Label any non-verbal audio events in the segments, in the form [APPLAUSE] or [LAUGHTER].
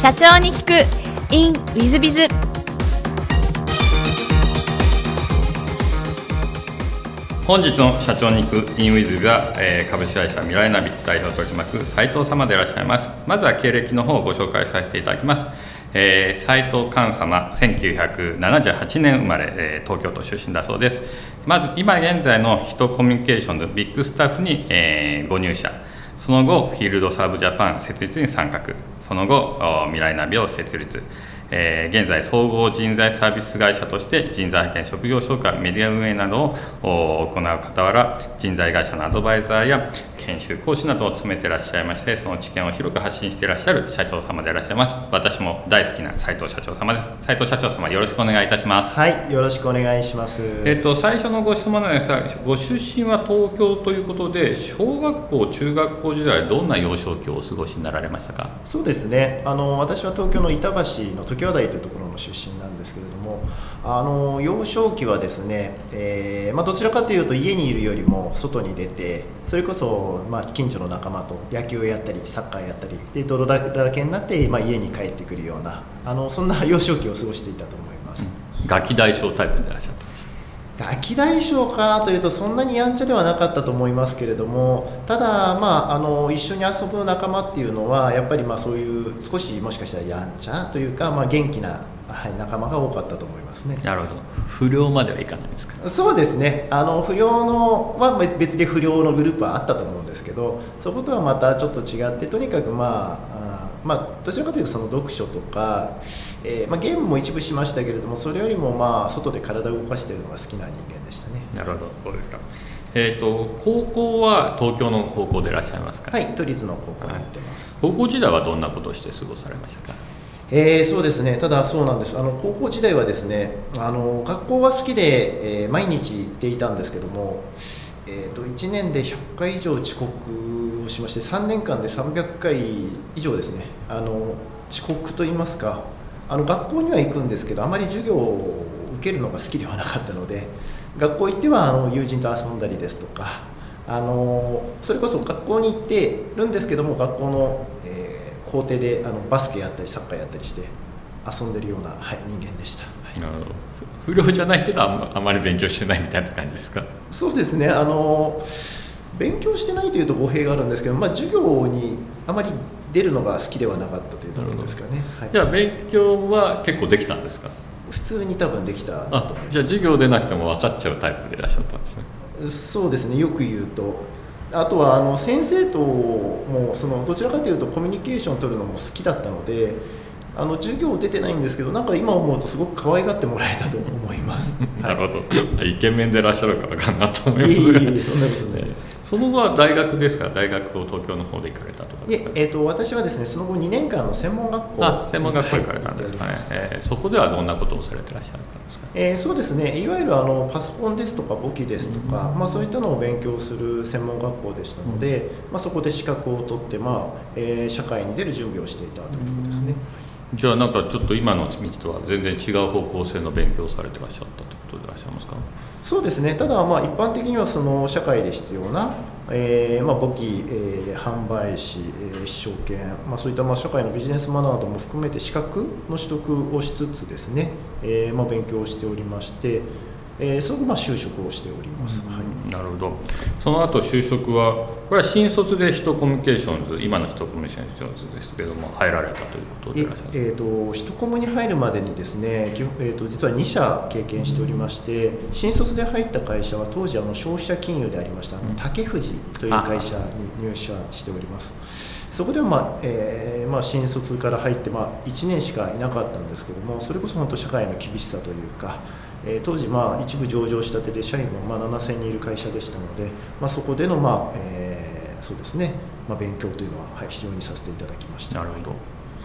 社長に聞く。In ウィズビズ本日の社長に行くインウィズが、えー株式会社未来ナビ代表取締役斉藤様でいらっしゃいます。まずは経歴の方をご紹介させていただきます、えー、斉藤寛様1978年生まれ、えー東京都出身だそうです。まず今現在のヒトコミュニケーションズビッグスタッフに、えーご入社。その後フィールドサーブジャパン設立に参画。その後未来ナビを設立。えー現在総合人材サービス会社として人材派遣職業紹介メディア運営などを行う傍ら人材会社のアドバイザーや研修講師などを務めていらっしゃいましてその知見を広く発信していらっしゃる社長様でいらっしゃいます私も大好きな斉藤社長様です斉藤社長様よろしくお願いいたしますはい、よろしくお願いします。えっと、最初のご質問なんですが、ご出身は東京ということで、小学校、中学校時代、どんな幼少期をお過ごしになられましたか？そうですね。あの私は東京の板橋の時和台というところの出身なんですけれども、あの幼少期はですね、えーまあどちらかというと家にいるよりも外に出て、それこそまあ近所の仲間と野球をやったりサッカーやったり、で泥だらけになってまあ家に帰ってくるようなあのそんな [LAUGHS] 幼少期を過ごしていたと思います。ガキ大将タイプでいらっしゃったんです。ガキ大将かというとそんなにやんちゃではなかったと思いますけれどもただ、まあ、あの一緒に遊ぶ仲間っていうのはやっぱりまあそういう少しもしかしたらやんちゃというか、まあ、元気な、はい、仲間が多かったと思いますね。なるほど。不良まではいかないですか？そうですねあの不良のは別で不良のグループはあったと思うんですけどそことはまたちょっと違ってとにかくまああーまあ、どちらかというとその読書とか、えーまあ、ゲームも一部しましたけれどもそれよりもまあ外で体を動かしているのが好きな人間でしたね。なるほど。そうですか。えっ、と、高校は東京の高校でいらっしゃいますか？はい、都立の高校に行ってます。高校時代はどんなことをして過ごされましたか？えーそうですね、ただそうなんです、あの高校時代はですね、あの学校は好きで、えー毎日行っていたんですけども、えー、と1年で100回以上遅刻をしまして、3年間で300回以上ですね、あの遅刻といいますか、あの学校には行くんですけど、あまり授業を受けるのが好きではなかったので、学校行ってはあの友人と遊んだりですとか、あのそれこそ学校に行ってるんですけども学校の、校庭であのバスケやったりサッカーやったりして遊んでるような、はい、人間でした、はい。不不良じゃないけどあんまあまり勉強してないみたいな感じですか？そうですね。あの勉強してないというと語弊があるんですけど、まあ、授業にあまり出るのが好きではなかったというところですかね、はい。じゃあ勉強は結構できたんですか？普通に多分できたとあじゃあ授業でなくても分かっちゃうタイプでいらっしゃったんですね。そうですね。よく言うとあとはあの先生ともそのどちらかというとコミュニケーションを取るのも好きだったのであの授業出てないんですけどなんか今思うとすごく可愛がってもらえたと思います。[LAUGHS] なるほど。イケメンでいらっしゃるからかなと思います。いえいいえそんなことないです。その後は大学ですか？ら大学を東京の方で行かれたとか。いえ、えー、と私はですねその後2年間の専門学校あ専門学校行かれたんですかね、はいえーそこではどんなことをされてらっしゃるんですか？えーそうですね。いわゆるあのパソコンですとか簿記ですとか、まあ、そういったのを勉強する専門学校でしたので、まあ、そこで資格を取って、まあえー社会に出る準備をしていたというところですね。じゃあなんかちょっと今の道とは全然違う方向性の勉強をされてらっしゃったということでいらっしゃいますか？そうですね。ただまあ一般的にはその社会で必要な、えーまあ、簿記、えー販売士、えー証券、まあ、そういったまあ社会のビジネスマナーなども含めて資格の取得をしつつですね、えーまあ、勉強をしておりまして、えーその後まあ就職をしております。はい。なるほど。その後就職はこれは新卒でヒトコミュニケーションズ今のヒトコミュニケーションズですけれども入られたということでいらっしゃる。ええー、と一コムに入るまでにですね、えー、と実は2社経験しておりまして新卒で入った会社は当時あの消費者金融でありましたうん。竹藤という会社に入社しております。そこでは、まあえーまあ、新卒から入って、まあ、1年しかいなかったんですけどもそれこそ本当社会の厳しさというか、えー当時、まあ、一部上場したてで社員もまあ7000人いる会社でしたので、まあ、そこでの、まあえーそうですねまあ、勉強というのは、はい、非常にさせていただきました。なるほど。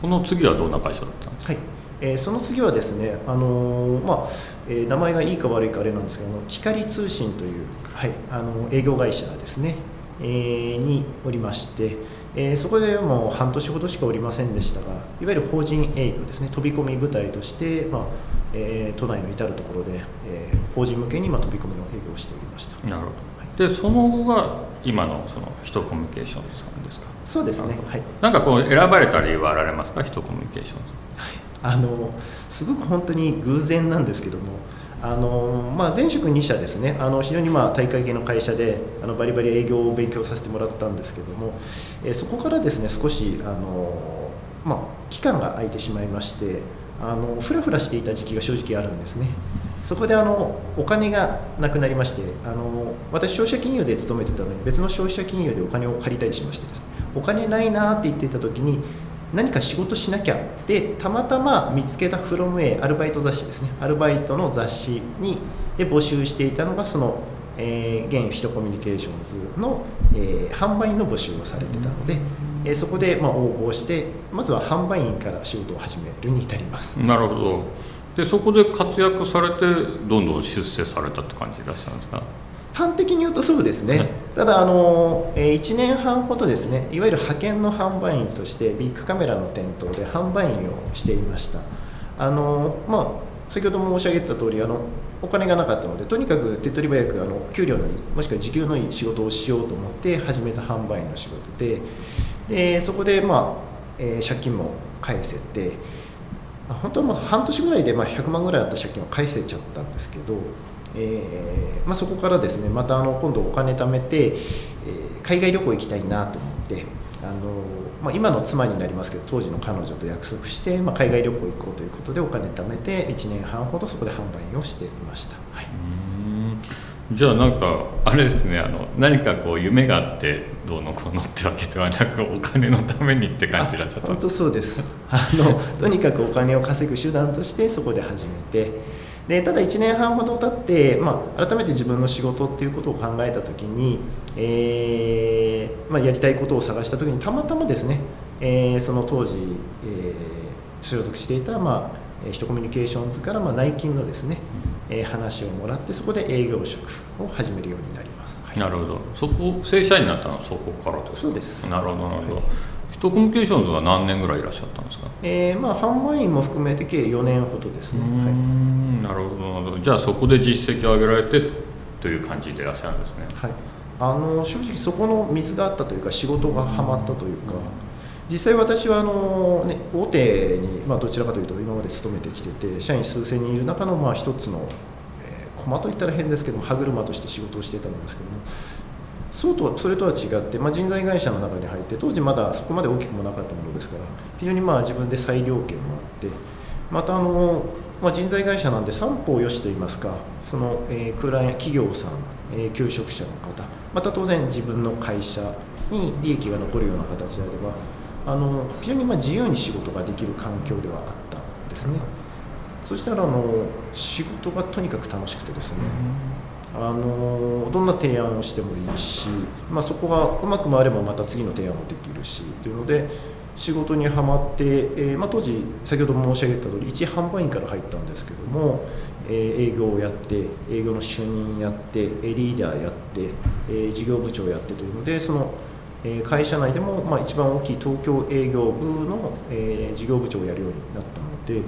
その次はどんな会社だったんですか？はい。えーその次はですね、あのーまあえー名前がいいか悪いかあれなんですけど光通信という、はい、あの営業会社ですね、えーにおりまして、えーそこでもう半年ほどしかおりませんでしたがいわゆる法人営業ですね飛び込み部隊として、まあえー都内の至る所で、えー法人向けにまあ飛び込みの営業をしておりました。なるほど。はいでその後が今のそのヒトコミュニケーションさんですか？そうですね。はい。なんかこう選ばれた理由はあられますか？ヒトコミュニケーションあのすごく本当に偶然なんですけどもあのまあ、前職2社ですね。あの非常にまあ大会系の会社であのバリバリ営業を勉強させてもらったんですけども、えそこからですね少しあの、まあ、期間が空いてしまいましてあのふらふらしていた時期が正直あるんですね。そこであのお金がなくなりましてあの私消費者金融で勤めてたのに別の消費者金融でお金を借りたりしましてですね。お金ないなって言ってた時に何か仕事しなきゃでたまたま見つけたフロム A アルバイト雑誌ですね。アルバイトの雑誌にで募集していたのがその、えー、現ヒトコミュニケーションズの、えー、販売の募集をされてたので、えー、そこでまあ応募してまずは販売員から仕事を始めるに至ります。なるほど。でそこで活躍されてどんどん出世されたって感じでいらっしゃるんですか？端的に言うとそうですね、ただあの、え1年半ほどですねいわゆる派遣の販売員としてビッグカメラの店頭で販売員をしていました。あの、まあ、先ほども申し上げた通りありお金がなかったのでとにかく手っ取り早くあの給料のいいもしくは時給のいい仕事をしようと思って始めた販売員の仕事ででそこで、まあえー、借金も返せて本当はまあ半年ぐらいでまあ100万ぐらいあった借金は返せちゃったんですけどえーまあ、そこからですねまたあの今度お金貯めて、えー、海外旅行行きたいなと思ってあの、まあ、今の妻になりますけど当時の彼女と約束して、まあ、海外旅行行こうということでお金貯めて1年半ほどそこで販売をしていました。はいじゃあなんかあれですねあの何かこう夢があってどうのこうのってわけではなくお金のためにって感じだった。本当そうです。[LAUGHS] あのとにかくお金を稼ぐ手段としてそこで始めて。でただ1年半ほど経って、まあ、改めて自分の仕事っていうことを考えた時に、えーまあ、やりたいことを探した時にたまたまですね、えー、その当時、えー、所属していた、まあ、ヒトコミュニケーションズから、まあ、内勤のですね、えー、話をもらってそこで営業職を始めるようになります、はい、なるほど。そこ正社員になったのはそこからですそうです。なるほどなるほど、はいトコミュニケーションズは何年ぐらいいらっしゃったんですか、えーまあ、販売員も含めて計4年ほどですね、はい、なるほどじゃあそこで実績を上げられてという感じでいらっしゃるんですね、はい、あの正直そこの水があったというか仕事がはまったというか、実際私はあの、ね、大手に、まあ、どちらかというと今まで勤めてきてて社員数千人いる中のまあ一つの、えー、駒といったら変ですけども歯車として仕事をしていたんですけどもそうとそれとは違って、まあ、人材会社の中に入って当時まだそこまで大きくもなかったものですから非常にまあ自分で裁量権もあってまたあの、まあ、人材会社なんで三方よしといいますかその、えー、空欄や企業さん、えー、求職者の方また当然自分の会社に利益が残るような形であればあの非常にまあ自由に仕事ができる環境ではあったんですね。そしたらあの仕事がとにかく楽しくてですね、あのどんな提案をしてもいいし、まあ、そこがうまく回ればまた次の提案もできるしというので仕事にはまって、えー、まあ、当時先ほど申し上げた通り一販売員から入ったんですけども、えー、営業をやって営業の主任やってリーダーやって、えー、事業部長やってというのでその会社内でも、まあ、一番大きい東京営業部の、えー、事業部長をやるようになったので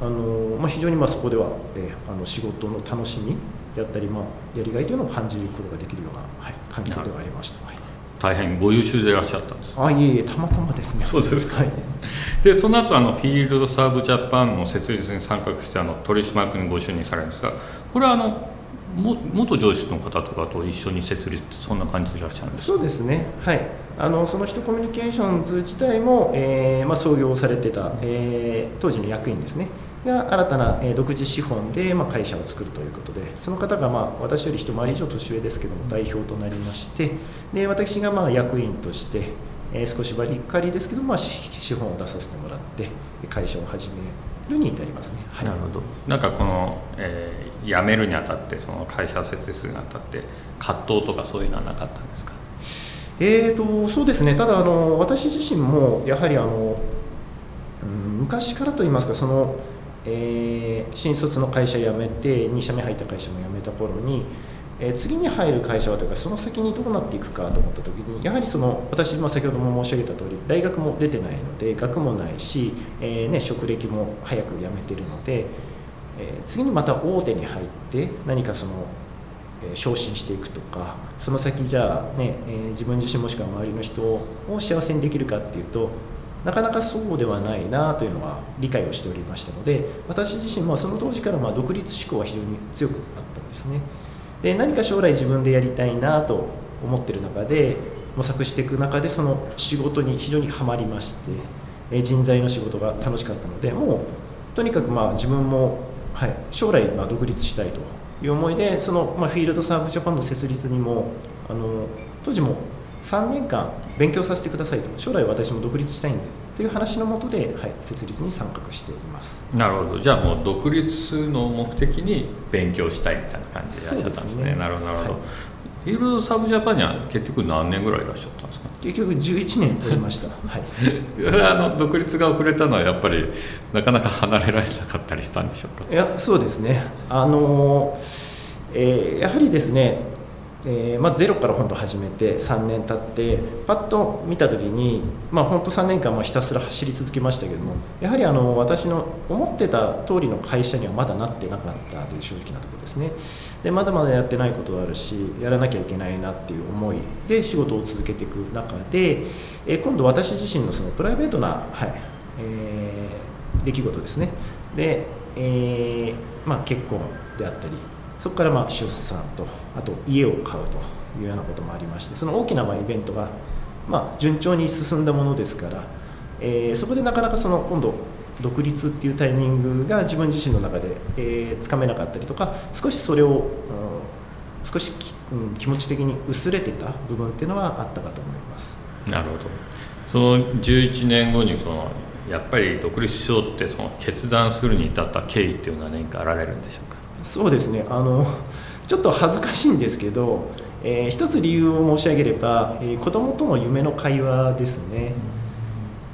あの、まあ、非常にまあそこでは、えー、あの仕事の楽しみであったり、まあ、やりがいというのを感じることができるような、はい、環境ではありました、はい、大変ご優秀でいらっしゃったんです。あいえいえたまたまですね。そうですか、はい、でその後あのフィールドサーブジャパンの設立に参画してあの取締役にご就任されるんですがこれはあのも元上司の方とかと一緒に設立ってそんな感じでいらっしゃるんですそうですね。はい。あのその人コミュニケーションズ自体も、えーまあ、創業されてた、えー、当時の役員ですね。が新たな、え独自資本で、ま会社を作るということでその方が、まあ、私より一回り以上年上ですけども代表となりましてで私がまあ役員として、え少しばりかりですけど、まあ、資本を出させてもらって会社を始めるに至りますね、はい、なるほど。なんかこの、えー、辞めるにあたってその会社を設立するにあたって葛藤とかそういうのはなかったんですか？えーとそうですね。ただあの私自身もやはりあの、うん、昔からといいますかそのえー、新卒の会社辞めて2社目入った会社も辞めた頃に、えー、次に入る会社はというかその先にどうなっていくかと思った時にやはりその私、まあ、先ほども申し上げた通り大学も出てないので学もないし、えーね、職歴も早く辞めてるので、え、次にまた大手に入って何かその、昇進していくとかその先じゃあね、え、自分自身もしくは周りの人を幸せにできるかっていうとなかなかそうではないなというのは理解をしておりましたので私自身もその当時からま独立志向は非常に強くあったんですね。で何か将来自分でやりたいなと思ってる中で模索していく中でその仕事に非常にはまりまして人材の仕事が楽しかったのでもうとにかくまあ自分も、はい、将来ま独立したいという思いでその、まあ、フィールドサーブジャパンの設立にもあの当時も3年間勉強させてくださいと。将来私も独立したいんでという話のもとで、はい、設立に参画しています。なるほど。じゃあもう独立の目的に勉強したいみたいな感じでいらっしゃったんですね、ね、なるほどなるほど、はい、フィールドサブジャパンには結局何年ぐらいいらっしゃったんですか？結局11年おりました。[LAUGHS] はい。[LAUGHS] あの独立が遅れたのはやっぱりなかなか離れられなかったりしたんでしょうか？いやそうですね。あの、えー、やはりですねえーまあ、ゼロから本当始めて3年経ってパッと見た時に、まあ、本当3年間まひたすら走り続けましたけどもやはりあの私の思ってた通りの会社にはまだなってなかったという正直なところですね。でまだまだやってないことはあるしやらなきゃいけないなっていう思いで仕事を続けていく中で、えー、今度私自身のそのプライベートな、はいえー、出来事ですね。で、えーまあ、結婚であったりそこからまあ出産とあと家を買うというようなこともありましてその大きなまあイベントがまあ順調に進んだものですから、えー、そこでなかなかその今度独立っていうタイミングが自分自身の中で、えー、つかめなかったりとか少しそれを、うん、少しき、うん、気持ち的に薄れてた部分っていうのはあったかと思います。なるほど。その11年後にそのやっぱり独立しようってその決断するに至った経緯っていうのは何かあられるんでしょうか？そうですね。あのちょっと恥ずかしいんですけど、えー、一つ理由を申し上げれば、えー、子どもとの夢の会話ですね、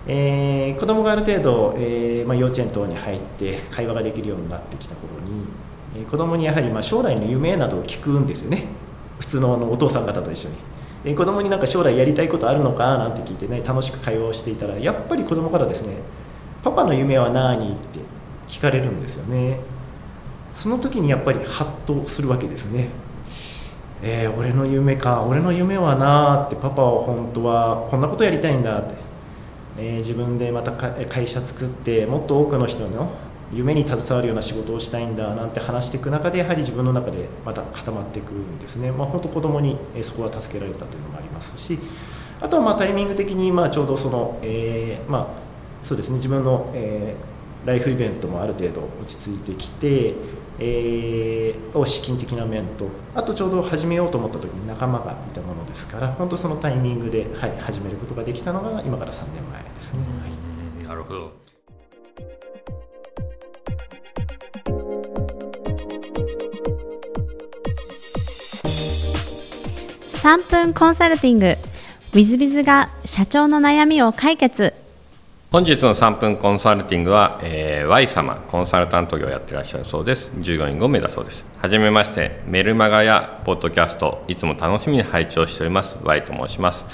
えー、子どもがある程度、えーまあ、幼稚園等に入って会話ができるようになってきた頃に、えー、子どもにやはりまあ将来の夢などを聞くんですよね。普通のあのお父さん方と一緒に。えー、子供になんか将来やりたいことあるのかなんて聞いてね楽しく会話をしていたらやっぱり子供からですね「パパの夢は何?」って聞かれるんですよねその時にやっぱりハッとするわけですね。えー、俺の夢か。俺の夢はなってパパは本当はこんなことやりたいんだって、えー、自分でまた会社作ってもっと多くの人の夢に携わるような仕事をしたいんだなんて話していく中でやはり自分の中でまた固まっていくんですね、まあ、本当子供にそこは助けられたというのもありますしあとはまタイミング的にまあちょうどその、えー、まあそうですね。自分の、え、ライフイベントもある程度落ち着いてきてえー、資金的な面とあとちょうど始めようと思った時に仲間がいたものですから本当そのタイミングで、はい、始めることができたのが今から3年前ですね。はい、なるほど。3分コンサルティング。W i z b i z が社長の悩みを解決本日の3分コンサルティングは、えー、Y 様コンサルタント業をやってらっしゃるそうです。従業員5名だそうです。はじめましてメルマガやポッドキャストいつも楽しみに拝聴しております Y と申します。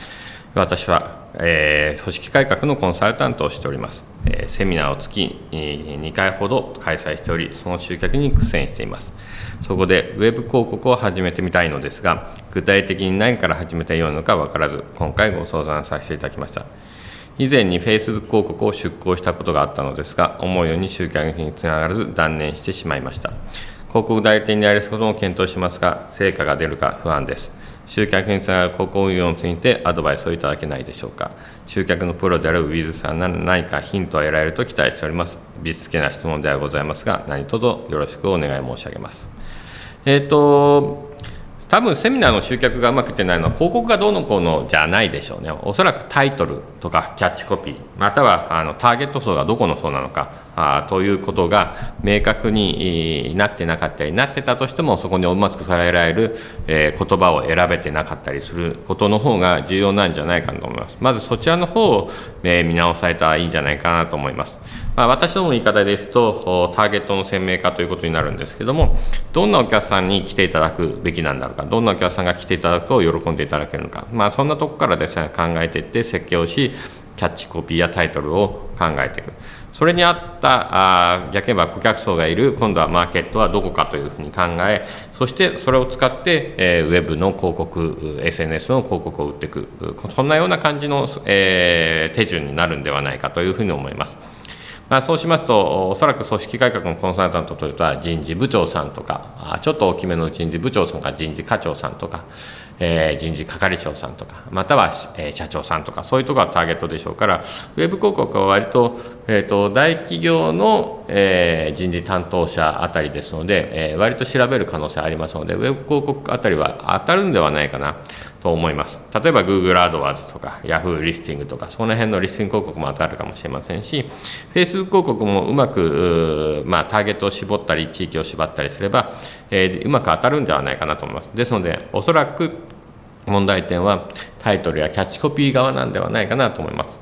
私は、えー、組織改革のコンサルタントをしております、えー、セミナーを月2回ほど開催しておりその集客に苦戦しています。そこでウェブ広告を始めてみたいのですが具体的に何から始めたらよいのか分からず今回ご相談させていただきました。以前に Facebook 広告を出稿したことがあったのですが、思うように集客につながらず断念してしまいました。広告代理店にやることも検討しますが、成果が出るか不安です。集客につながる広告運用についてアドバイスをいただけないでしょうか。集客のプロであるウィズさんなら何かヒントを得られると期待しております。びつけな質問ではございますが、何卒よろしくお願い申し上げます。えっ、ー、と、多分セミナーの集客がうまくいってないのは広告がどうのこうのじゃないでしょうね。おそらくタイトルとかキャッチコピーまたはあのターゲット層がどこの層なのかあということが明確になってなかったりなってたとしてもそこにうまくされられる、えー、言葉を選べてなかったりすることの方が重要なんじゃないかと思います。まずそちらの方を、えー、見直されたらいいんじゃないかなと思います。まあ、私どもの言い方ですと、ターゲットの鮮明化ということになるんですけれども、どんなお客さんに来ていただくべきなんだろうか、どんなお客さんが来ていただくと喜んでいただけるのか、まあ、そんなとこからですね、考えていって設計をし、キャッチコピーやタイトルを考えていくそれに合ったあ逆に言えば顧客層がいる今度はマーケットはどこかというふうに考えそしてそれを使って、えー、ウェブの広告 SNS の広告を売っていくそんなような感じの、えー、手順になるんではないかというふうに思います。まあ、そうしますとおそらく組織改革のコンサルタントというとは人事部長さんとかちょっと大きめの人事部長さんか人事課長さんとか、えー、人事係長さんとかまたは、え、社長さんとかそういうところがターゲットでしょうからウェブ広告は割と,、えーと、大企業の、えー、人事担当者あたりですので、えー、割と調べる可能性ありますのでウェブ広告あたりは当たるんではないかなと思います。例えば Google AdWords とか Yahoo リスティングとか、その辺のリスティング広告も当たるかもしれませんし、Facebook 広告もうまく、まあ、ターゲットを絞ったり、地域を縛ったりすれば、えー、うまく当たるんではないかなと思います。ですので、おそらく問題点はタイトルやキャッチコピー側なんではないかなと思います。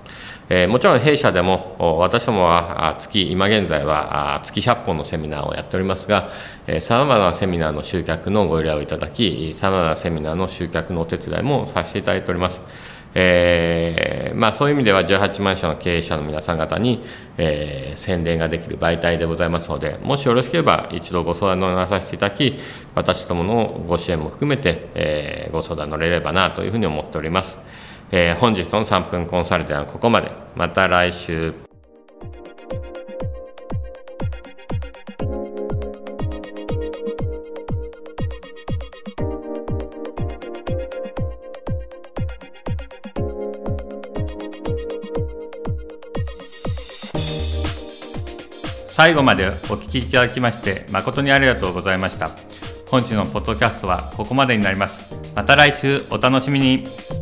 えー、もちろん弊社でも私どもは月今現在は月100本のセミナーをやっておりますがさまざまなセミナーの集客のご依頼をいただきさまざまなセミナーの集客のお手伝いもさせていただいております。えーまあ、そういう意味では18万社の経営者の皆さん方に、えー、宣伝ができる媒体でございますのでもしよろしければ一度ご相談乗らさせていただき私どものご支援も含めて、えー、ご相談乗れればなというふうに思っております。え、本日の3分コンサルティはここまで。また来週。最後までお聞きいただきまして誠にありがとうございました。本日のポッドキャストはここまでになります。また来週お楽しみに。